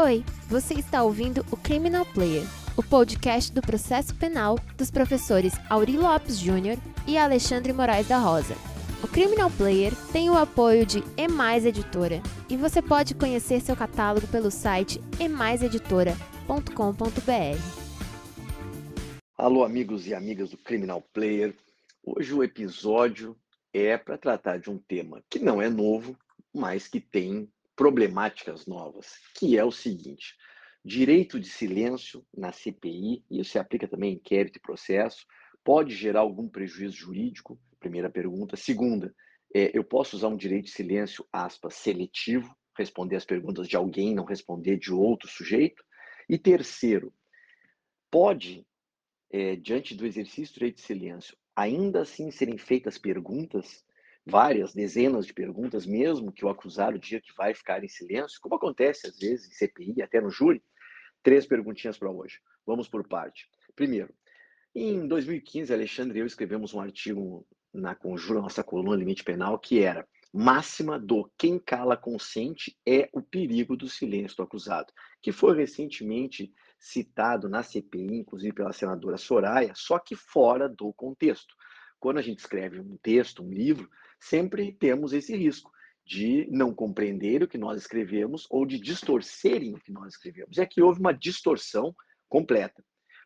Oi, você está ouvindo o Criminal Player, o podcast do processo penal dos professores Auri Lopes Júnior e Alexandre Moraes da Rosa. O Criminal Player tem o apoio de Emais Editora e você pode conhecer seu catálogo pelo site emaiseditora.com.br. Alô, amigos e amigas do Criminal Player. Hoje o episódio é para tratar de um tema que não é novo, mas que tem problemáticas novas, que é o seguinte: direito de silêncio na CPI, e isso se aplica também em inquérito e processo, pode gerar algum prejuízo jurídico? Primeira pergunta. Segunda, é, eu posso usar um direito de silêncio, aspas, seletivo, responder as perguntas de alguém, não responder de outro sujeito? E terceiro, pode, é, diante do exercício do direito de silêncio, ainda assim serem feitas perguntas várias dezenas de perguntas, mesmo que o acusado diga que vai ficar em silêncio, como acontece às vezes em CPI, até no júri. Três perguntinhas para hoje. Vamos por parte. Primeiro, em 2015, Alexandre e eu escrevemos um artigo na Conjura, nossa coluna Limite Penal, que era máxima do quem cala consente é o perigo do silêncio do acusado, que foi recentemente citado na CPI, inclusive pela senadora Soraya, só que fora do contexto. Quando a gente escreve um texto, um livro, sempre temos esse risco de não compreender o que nós escrevemos ou de distorcerem o que nós escrevemos. E aqui houve uma distorção completa.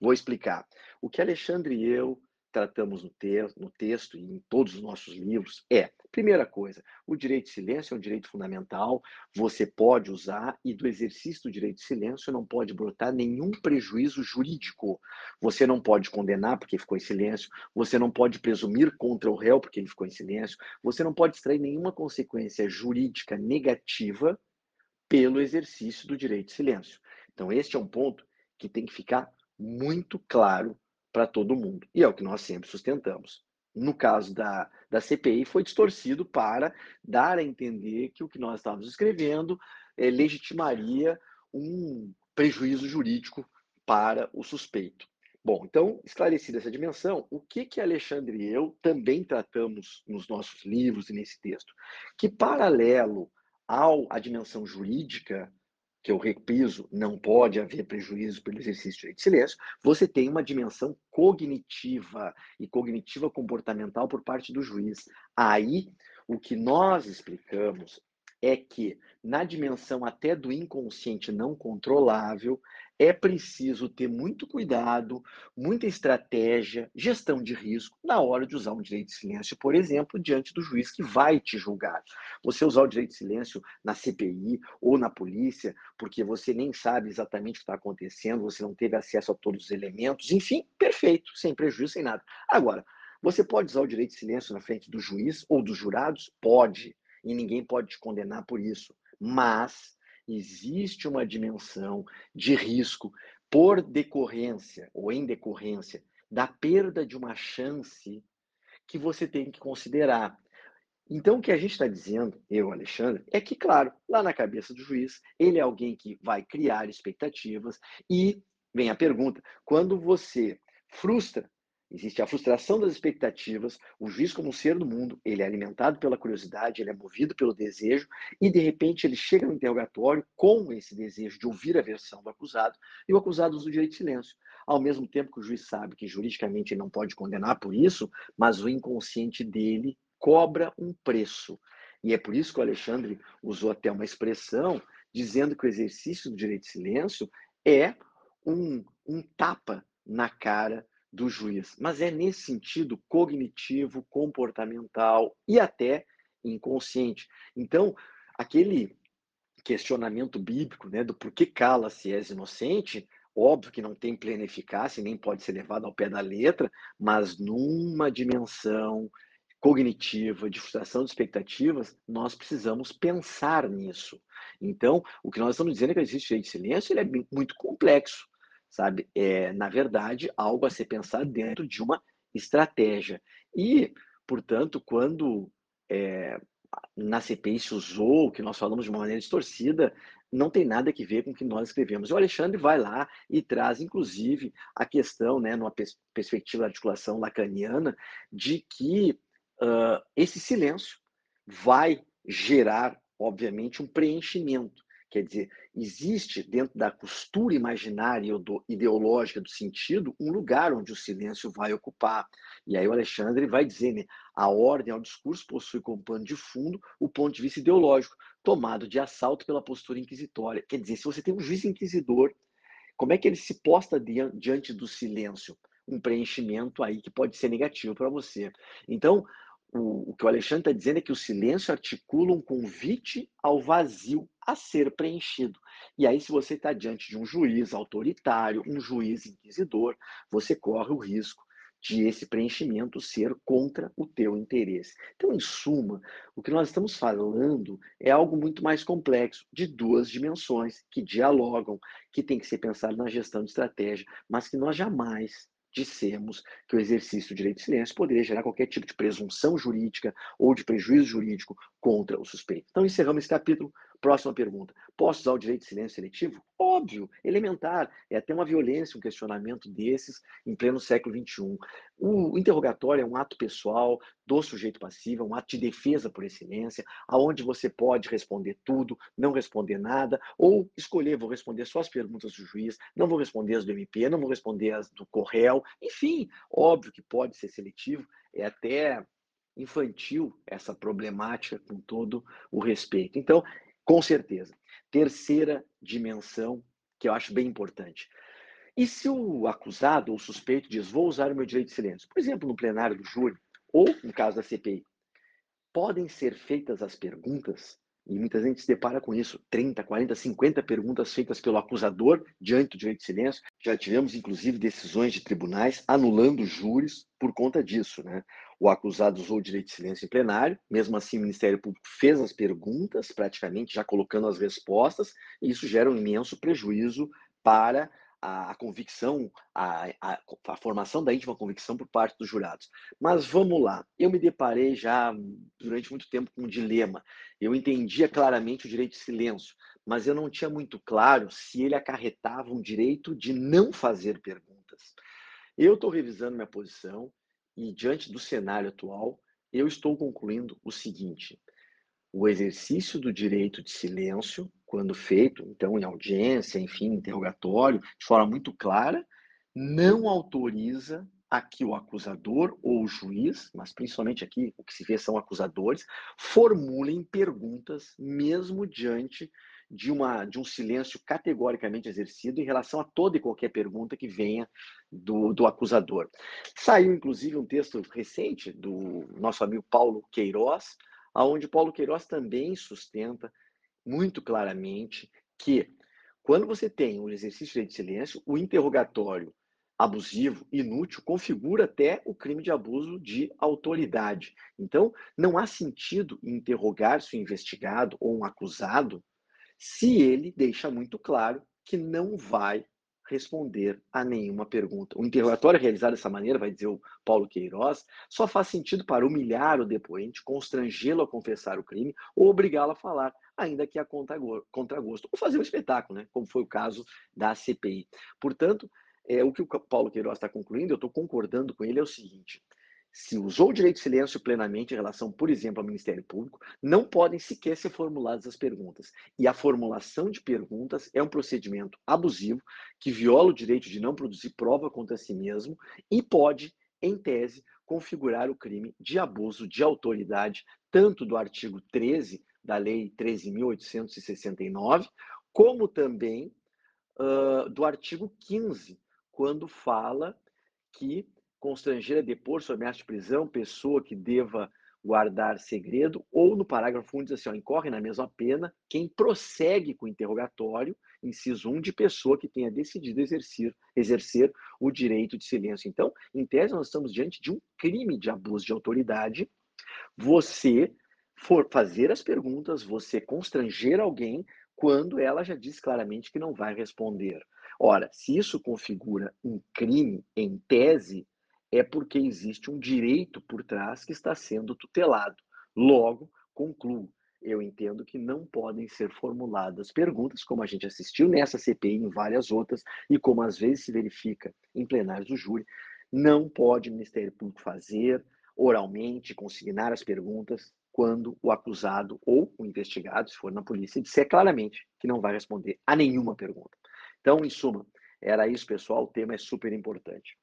Vou explicar. O que Alexandre e eu tratamos no, no texto e em todos os nossos livros é, primeira coisa, o direito de silêncio é um direito fundamental, você pode usar e do exercício do direito de silêncio não pode brotar nenhum prejuízo jurídico. Você não pode condenar porque ficou em silêncio, você não pode presumir contra o réu porque ele ficou em silêncio, você não pode extrair nenhuma consequência jurídica negativa pelo exercício do direito de silêncio. Então, este é um ponto que tem que ficar muito claro para todo mundo. E é o que nós sempre sustentamos. No caso da, da CPI, foi distorcido para dar a entender que o que nós estávamos escrevendo é, legitimaria um prejuízo jurídico para o suspeito. Bom, então, esclarecida essa dimensão, o que que Alexandre e eu também tratamos nos nossos livros e nesse texto? Que paralelo ao, à dimensão jurídica que eu repiso, não pode haver prejuízo pelo exercício do direito de silêncio, você tem uma dimensão cognitiva e cognitiva comportamental por parte do juiz. Aí, o que nós explicamos é que, na dimensão até do inconsciente não controlável, é preciso ter muito cuidado, muita estratégia, gestão de risco na hora de usar um direito de silêncio, por exemplo, diante do juiz que vai te julgar. Você usar o direito de silêncio na CPI ou na polícia, porque você nem sabe exatamente o que está acontecendo, você não teve acesso a todos os elementos, enfim, perfeito, sem prejuízo, sem nada. Agora, você pode usar o direito de silêncio na frente do juiz ou dos jurados? Pode, e ninguém pode te condenar por isso. Mas existe uma dimensão de risco por decorrência ou em decorrência da perda de uma chance que você tem que considerar. Então, o que a gente está dizendo, eu, Alexandre, é que, claro, lá na cabeça do juiz, ele é alguém que vai criar expectativas e vem a pergunta: quando você frustra Existe a frustração das expectativas, o juiz como um ser do mundo, ele é alimentado pela curiosidade, ele é movido pelo desejo e de repente ele chega no interrogatório com esse desejo de ouvir a versão do acusado e o acusado usa o direito de silêncio. Ao mesmo tempo que o juiz sabe que juridicamente ele não pode condenar por isso, mas o inconsciente dele cobra um preço. E é por isso que o Alexandre usou até uma expressão dizendo que o exercício do direito de silêncio é um, um tapa na cara do juiz, mas é nesse sentido cognitivo, comportamental e até inconsciente. Então, aquele questionamento bíblico, né, do porquê cala se és inocente, óbvio que não tem plena eficácia nem pode ser levado ao pé da letra, mas numa dimensão cognitiva, de frustração de expectativas, nós precisamos pensar nisso. Então, o que nós estamos dizendo é que existe direito de silêncio, ele é muito complexo sabe? É, na verdade, algo a ser pensado dentro de uma estratégia. E, portanto, quando é, na CPI se usou, que nós falamos de uma maneira distorcida, não tem nada a ver com o que nós escrevemos. O Alexandre vai lá e traz, inclusive, a questão, né, numa pers perspectiva da articulação lacaniana, de que uh, esse silêncio vai gerar, obviamente, um preenchimento Quer dizer, existe dentro da costura imaginária ideológica do sentido um lugar onde o silêncio vai ocupar. E aí o Alexandre vai dizer, né, a ordem ao discurso possui como pano de fundo o ponto de vista ideológico, tomado de assalto pela postura inquisitória. Quer dizer, se você tem um juiz inquisidor, como é que ele se posta diante do silêncio? Um preenchimento aí que pode ser negativo para você. Então, o, que o Alexandre está dizendo é que o silêncio articula um convite ao vazio a ser preenchido. E aí, se você está diante de um juiz autoritário, um juiz inquisidor, você corre o risco de esse preenchimento ser contra o teu interesse. Então, em suma, o que nós estamos falando é algo muito mais complexo, de duas dimensões, que dialogam, que tem que ser pensado na gestão de estratégia, mas que nós jamais dissemos que o exercício do direito de silêncio poderia gerar qualquer tipo de presunção jurídica ou de prejuízo jurídico contra o suspeito. Então, encerramos esse capítulo. Próxima pergunta. Posso usar o direito de silêncio seletivo? Óbvio, elementar. É até uma violência um questionamento desses em pleno século XXI. O interrogatório é um ato pessoal do sujeito passivo, é um ato de defesa por excelência, aonde você pode responder tudo, não responder nada, ou escolher, vou responder só as perguntas do juiz, não vou responder as do MP, não vou responder as do Correio. Enfim, óbvio que pode ser seletivo, é até infantil essa problemática com todo o respeito. Então, com certeza. Terceira dimensão, que eu acho bem importante. E se o acusado ou suspeito diz, vou usar o meu direito de silêncio, por exemplo, no plenário do júri, ou no caso da CPI, podem ser feitas as perguntas e muita gente se depara com isso, 30, 40, 50 perguntas feitas pelo acusador diante do direito de silêncio. Já tivemos, inclusive, decisões de tribunais anulando júris por conta disso. Né? O acusado usou o direito de silêncio em plenário, mesmo assim o Ministério Público fez as perguntas, praticamente já colocando as respostas, e isso gera um imenso prejuízo para a, a convicção, a, a, a, formação da íntima convicção por parte dos jurados. Mas vamos lá, eu me deparei já durante muito tempo com um dilema. Eu entendia claramente o direito de silêncio, mas eu não tinha muito claro se ele acarretava um direito de não fazer perguntas. Eu estou revisando minha posição e, diante do cenário atual, eu estou concluindo o seguinte: o exercício do direito de silêncio quando feito, então em audiência, enfim, interrogatório, de forma muito clara, não autoriza a que o acusador ou o juiz, mas principalmente aqui o que se vê são acusadores, formulem perguntas mesmo diante de, uma, de um silêncio categoricamente exercido em relação a toda e qualquer pergunta que venha do, do acusador. Saiu, inclusive, um texto recente do nosso amigo Paulo Queiroz, aonde Paulo Queiroz também sustenta muito claramente que quando você tem um exercício de silêncio, o interrogatório abusivo, inútil, configura até o crime de abuso de autoridade. Então, não há sentido interrogar-se um investigado ou um acusado se ele deixa muito claro que não vai responder a nenhuma pergunta. O interrogatório realizado dessa maneira, vai dizer o Paulo Queiroz, só faz sentido para humilhar o depoente, constrangê-lo a confessar o crime ou obrigá-lo a falar, ainda que a contragosto, ou fazer um espetáculo, né? como foi o caso da CPI. Portanto, é, o que o Paulo Queiroz está concluindo, eu estou concordando com ele, é o seguinte: se usou o direito de silêncio plenamente em relação, por exemplo, ao Ministério Público, não podem sequer ser formuladas as perguntas. E a formulação de perguntas é um procedimento abusivo que viola o direito de não produzir prova contra si mesmo e pode, em tese, configurar o crime de abuso de autoridade, tanto do artigo 13 da Lei 13.869, como também uh, do artigo 15, quando fala que constranger a depor sob ameaça de prisão pessoa que deva guardar segredo, ou no parágrafo 1 diz assim, ó, incorre na mesma pena quem prossegue com o interrogatório, inciso 1, de pessoa que tenha decidido exercer, exercer o direito de silêncio. Então, em tese, nós estamos diante de um crime de abuso de autoridade. Você for fazer as perguntas, você constranger alguém quando ela já diz claramente que não vai responder. Ora, se isso configura um crime em tese, é porque existe um direito por trás que está sendo tutelado. Logo, concluo, eu entendo que não podem ser formuladas perguntas, como a gente assistiu nessa CPI e em várias outras, e como às vezes se verifica em plenários do júri, não pode o Ministério Público fazer oralmente, consignar as perguntas, quando o acusado ou o investigado, se for na polícia, disser claramente que não vai responder a nenhuma pergunta. Então, em suma, era isso, pessoal. O tema é super importante.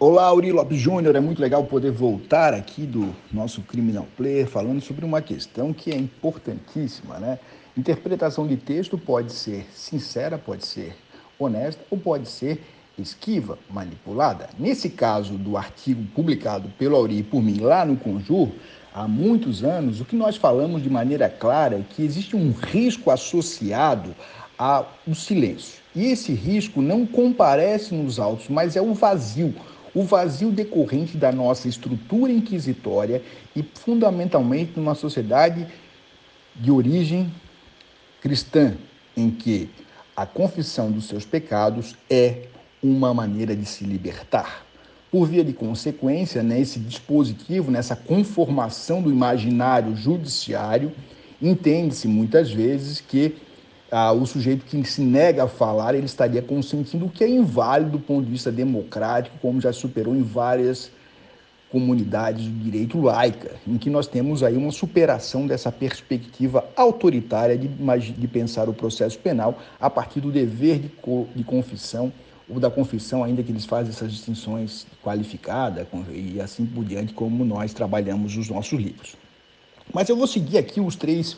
Olá, Auri Lopes Júnior. É muito legal poder voltar aqui do nosso Criminal Player falando sobre uma questão que é importantíssima, né? Interpretação de texto pode ser sincera, pode ser honesta ou pode ser esquiva, manipulada. Nesse caso do artigo publicado pelo Auri e por mim lá no Conjur, há muitos anos, o que nós falamos de maneira clara é que existe um risco associado ao silêncio. E esse risco não comparece nos autos, mas é o vazio. O vazio decorrente da nossa estrutura inquisitória e, fundamentalmente, numa sociedade de origem cristã, em que a confissão dos seus pecados é uma maneira de se libertar. Por via de consequência, nesse dispositivo, nessa conformação do imaginário judiciário, entende-se muitas vezes que ah, o sujeito que se nega a falar, ele estaria consentindo o que é inválido do ponto de vista democrático, como já superou em várias comunidades do direito laica, em que nós temos aí uma superação dessa perspectiva autoritária de, de pensar o processo penal a partir do dever de, co, de confissão ou da confissão, ainda que eles fazem essas distinções qualificada e assim por diante, como nós trabalhamos os nossos livros. Mas eu vou seguir aqui os três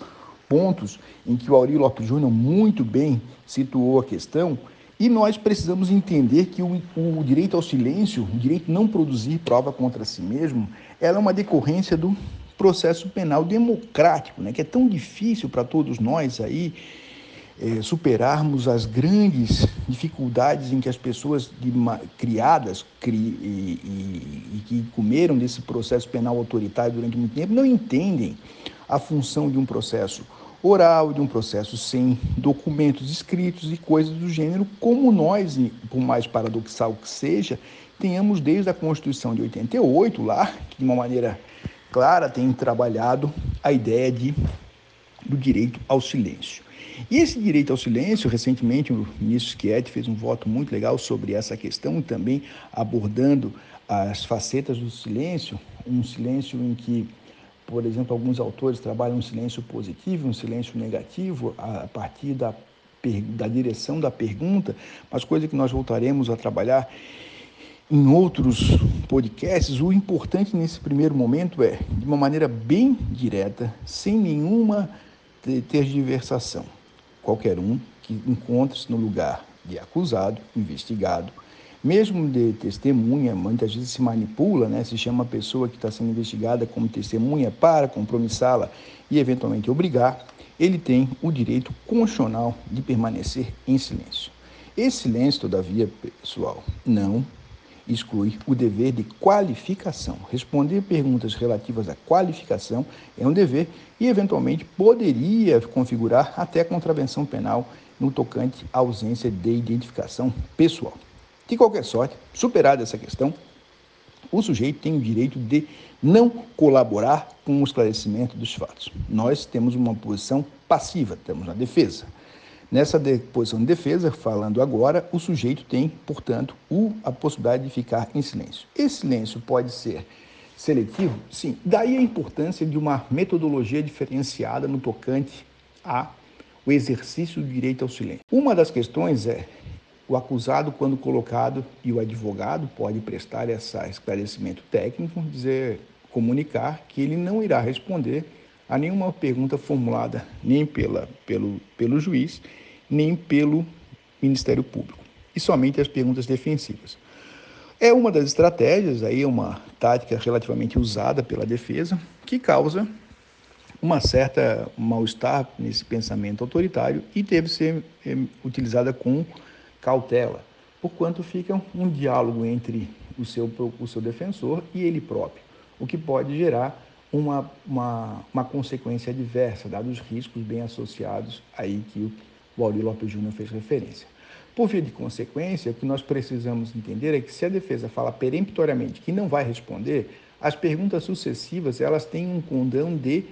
pontos em que o Aurélio Lopes Júnior muito bem situou a questão e nós precisamos entender que o, o, direito ao silêncio, o direito não produzir prova contra si mesmo, ela é uma decorrência do processo penal democrático, né, que é tão difícil para todos nós aí é, superarmos as grandes dificuldades em que as pessoas de, criadas cri, e, e, e, que comeram desse processo penal autoritário durante muito tempo não entendem a função de um processo oral, de um processo sem documentos escritos e coisas do gênero, como nós, por mais paradoxal que seja, tenhamos desde a Constituição de 88 lá, que de uma maneira clara tem trabalhado a ideia de, do direito ao silêncio. E esse direito ao silêncio, recentemente o ministro Schietti fez um voto muito legal sobre essa questão, também abordando as facetas do silêncio, um silêncio em que, por exemplo, alguns autores trabalham um silêncio positivo, um silêncio negativo, a partir da, da direção da pergunta, mas coisa que nós voltaremos a trabalhar em outros podcasts, o importante nesse primeiro momento é, de uma maneira bem direta, sem nenhuma tergiversação qualquer um que encontre-se no lugar de acusado, investigado, mesmo de testemunha, muitas vezes se manipula, né? se chama a pessoa que está sendo investigada como testemunha para compromissá-la e eventualmente obrigar, ele tem o direito constitucional de permanecer em silêncio. Esse silêncio, todavia, pessoal, não exclui o dever de qualificação. Responder perguntas relativas à qualificação é um dever e, eventualmente, poderia configurar até contravenção penal no tocante à ausência de identificação pessoal. De qualquer sorte, superada essa questão, o sujeito tem o direito de não colaborar com o esclarecimento dos fatos. Nós temos uma posição passiva, temos a defesa. Nessa posição de defesa, falando agora, o sujeito tem, portanto, o, a possibilidade de ficar em silêncio. Esse silêncio pode ser seletivo? Sim. Daí a importância de uma metodologia diferenciada no tocante ao exercício do direito ao silêncio. Uma das questões é o acusado, quando colocado, e o advogado pode prestar esse esclarecimento técnico, dizer, comunicar que ele não irá responder a nenhuma pergunta formulada nem pela, pelo, pelo juiz, nem pelo Ministério Público, e somente as perguntas defensivas. É uma das estratégias, aí uma tática relativamente usada pela defesa, que causa uma certa mal-estar nesse pensamento autoritário e deve ser é, utilizada com cautela, porquanto fica um diálogo entre o seu, o seu defensor e ele próprio, o que pode gerar uma, uma, uma consequência adversa, dados os riscos bem associados aí que o Auri Lopes Júnior fez referência. Por via de consequência, o que nós precisamos entender é que se a defesa fala peremptoriamente que não vai responder, as perguntas sucessivas elas têm um condão de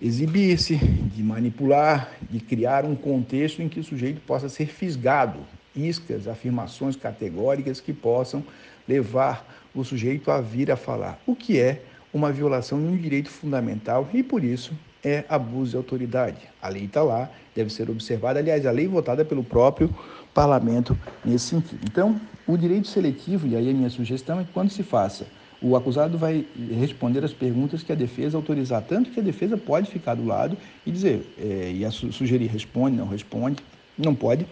exibir-se, de manipular, de criar um contexto em que o sujeito possa ser fisgado, iscas, afirmações categóricas que possam levar o sujeito a vir a falar, o que é uma violação de um direito fundamental e, por isso, é abuso de autoridade. A lei está lá, deve ser observada. Aliás, a lei votada pelo próprio parlamento nesse sentido. Então, o direito seletivo, e aí a minha sugestão é que quando se faça, o acusado vai responder as perguntas que a defesa autorizar, tanto que a defesa pode ficar do lado e dizer, é, e sugerir responde, não responde, não pode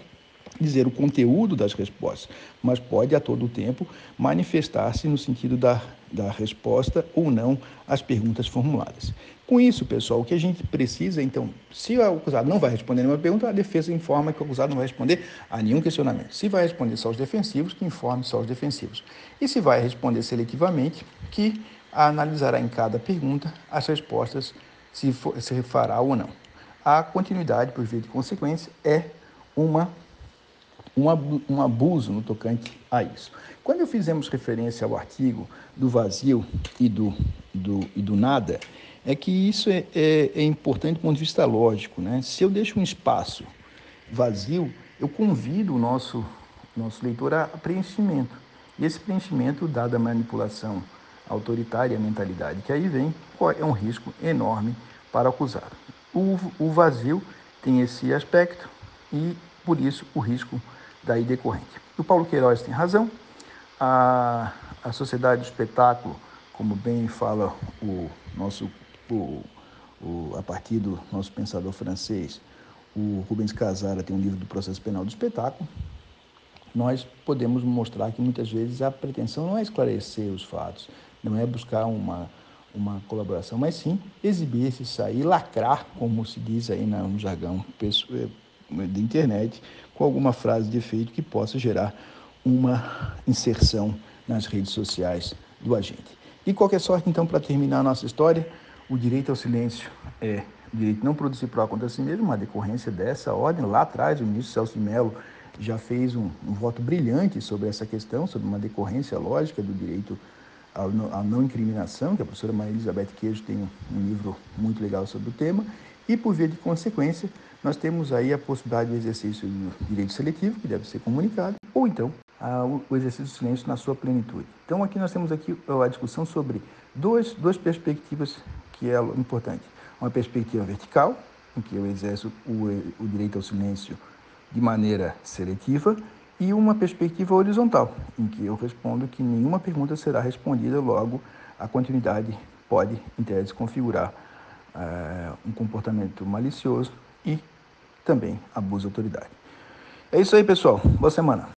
dizer o conteúdo das respostas, mas pode a todo tempo manifestar-se no sentido da, da resposta ou não às perguntas formuladas. Com isso, pessoal, o que a gente precisa, então, se o acusado não vai responder nenhuma pergunta, a defesa informa que o acusado não vai responder a nenhum questionamento. Se vai responder só os defensivos, que informe só os defensivos. E se vai responder seletivamente, que analisará em cada pergunta as respostas, se, for, se fará ou não. A continuidade, por via de consequência, é uma um abuso no tocante a isso. Quando fizemos referência ao artigo do vazio e do, do, e do nada, é que isso é, é, é importante do ponto de vista lógico. Né? Se eu deixo um espaço vazio, eu convido o nosso, nosso leitor a preenchimento. E esse preenchimento, dada a manipulação autoritária, a mentalidade que aí vem, é um risco enorme para o acusado. O, o vazio tem esse aspecto e, por isso, o risco daí decorrente. O Paulo Queiroz tem razão, a, a sociedade do espetáculo, como bem fala o nosso, o, o, a partir do nosso pensador francês, o Rubens Casara tem um livro do processo penal do espetáculo, nós podemos mostrar que muitas vezes a pretensão não é esclarecer os fatos, não é buscar uma, uma colaboração, mas sim exibir-se, sair, lacrar, como se diz aí no jargão da internet com alguma frase de efeito que possa gerar uma inserção nas redes sociais do agente. De qualquer sorte, então, para terminar a nossa história, o direito ao silêncio é o direito não produzir prova contra si mesmo, uma decorrência dessa ordem. Lá atrás, o ministro Celso de Mello já fez um, um voto brilhante sobre essa questão, sobre uma decorrência lógica do direito à não incriminação, que a professora Maria Elizabeth Queijo tem um, um livro muito legal sobre o tema, e por via de consequência, nós temos aí a possibilidade do exercício do direito seletivo, que deve ser comunicado, ou então a, o exercício do silêncio na sua plenitude. Então aqui nós temos aqui a discussão sobre dois, duas perspectivas que é importante. Uma perspectiva vertical, em que eu exerço o, o direito ao silêncio de maneira seletiva, e uma perspectiva horizontal, em que eu respondo que nenhuma pergunta será respondida, logo a continuidade pode, em tese, configurar uh, um comportamento malicioso e também abuso de autoridade. É isso aí, pessoal. Boa semana.